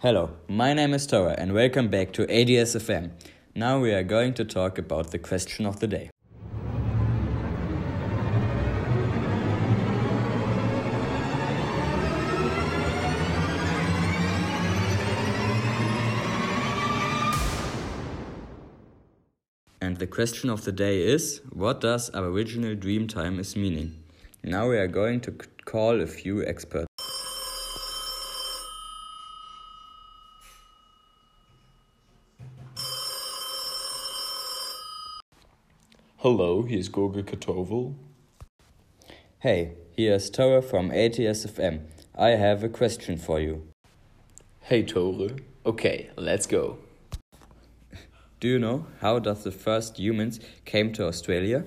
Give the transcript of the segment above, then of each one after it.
Hello, my name is Tora and welcome back to ATSFM. Now we are going to talk about the question of the day. And the question of the day is what does Aboriginal Dreamtime is meaning? Now we are going to call a few experts. Hello, here's ist Gurgel Hey, here's Tora from ATSFM. I have a question for you. Hey Tore. Okay, let's go. Do you know how does the first humans came to Australia?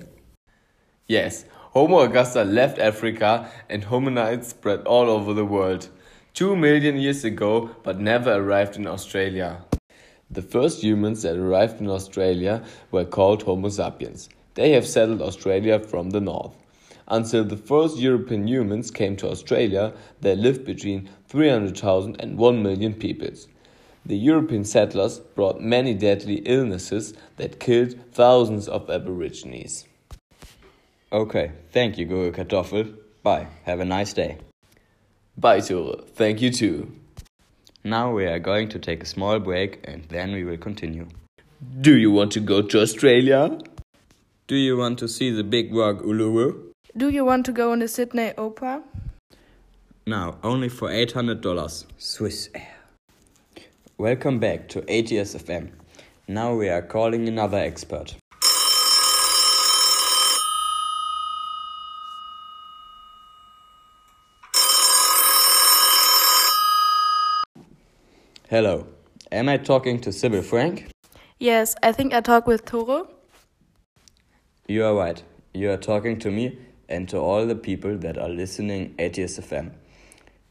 Yes, Homo ergaster left Africa and hominids spread all over the world. Two million years ago, but never arrived in Australia. The first humans that arrived in Australia were called Homo sapiens. They have settled Australia from the north. Until the first European humans came to Australia, there lived between 300,000 and 1 million peoples. The European settlers brought many deadly illnesses that killed thousands of Aborigines. Okay, thank you, Google Kartoffel. Bye, have a nice day. Bye, Tore. Thank you too. Now we are going to take a small break and then we will continue. Do you want to go to Australia? Do you want to see the big rock Uluru? Do you want to go on the Sydney Opera? Now, only for $800. Swiss Air. Welcome back to ATSFM. Now we are calling another expert. Hello, am I talking to Sybil Frank? Yes, I think I talk with Toro. You are right. You are talking to me and to all the people that are listening at ATSFM.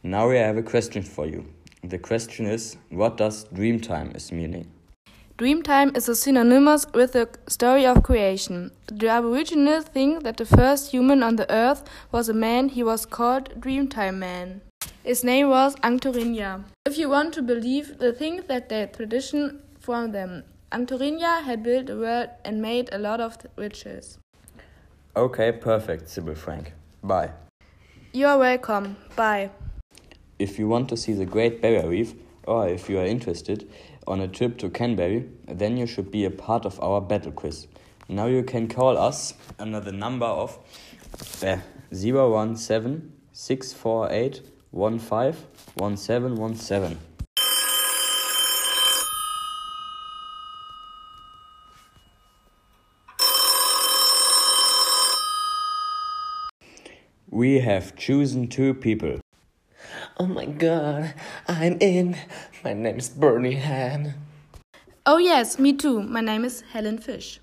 Now we have a question for you. The question is, what does Dreamtime is meaning? Dreamtime is a synonymous with the story of creation. The Aborigines think that the first human on the earth was a man, he was called Dreamtime Man. His name was Angtorinia. If you want to believe the thing that the tradition from them, Angtorinia had built a world and made a lot of riches. Okay, perfect, Sybil Frank. Bye. You are welcome. Bye. If you want to see the Great Barrier Reef, or if you are interested on a trip to Canberra, then you should be a part of our battle quiz. Now you can call us under the number of uh, 017 648 151717. We have chosen two people. Oh my god, I'm in. My name is Bernie Han. Oh, yes, me too. My name is Helen Fish.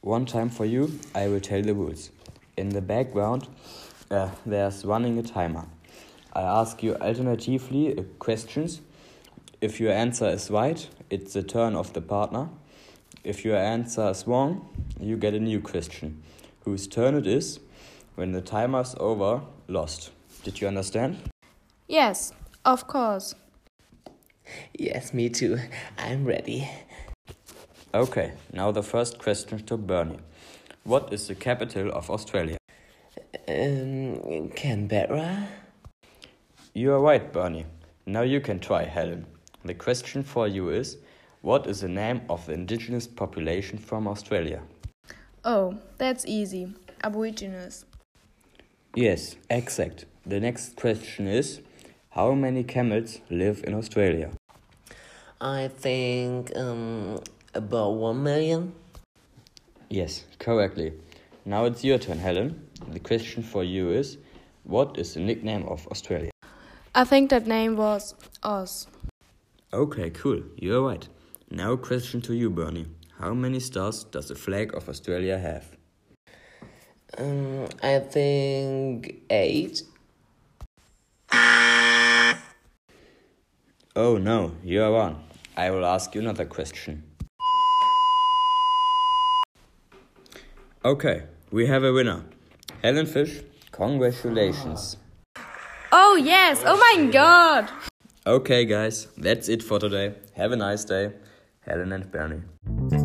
One time for you, I will tell the rules. In the background, uh, there's running a timer. I ask you alternatively uh, questions. If your answer is right, it's the turn of the partner. If your answer is wrong, you get a new question. Whose turn it is, when the timer's over, lost. Did you understand? Yes, of course. Yes, me too. I'm ready. Okay, now the first question to Bernie. What is the capital of Australia? Um, Canberra? You are right, Bernie. Now you can try, Helen. The question for you is What is the name of the indigenous population from Australia? Oh, that's easy. Aborigines. Yes, exact. The next question is How many camels live in Australia? I think um about one million. Yes, correctly. Now it's your turn, Helen. The question for you is What is the nickname of Australia? I think that name was Oz. Okay, cool. You're right. Now a question to you, Bernie. How many stars does the flag of Australia have? Um, I think eight. Oh no, you are wrong. I will ask you another question. Okay, we have a winner. Helen Fish, congratulations. Oh, yes. Oh, my God. Okay, guys, that's it for today. Have a nice day. Helen and Bernie.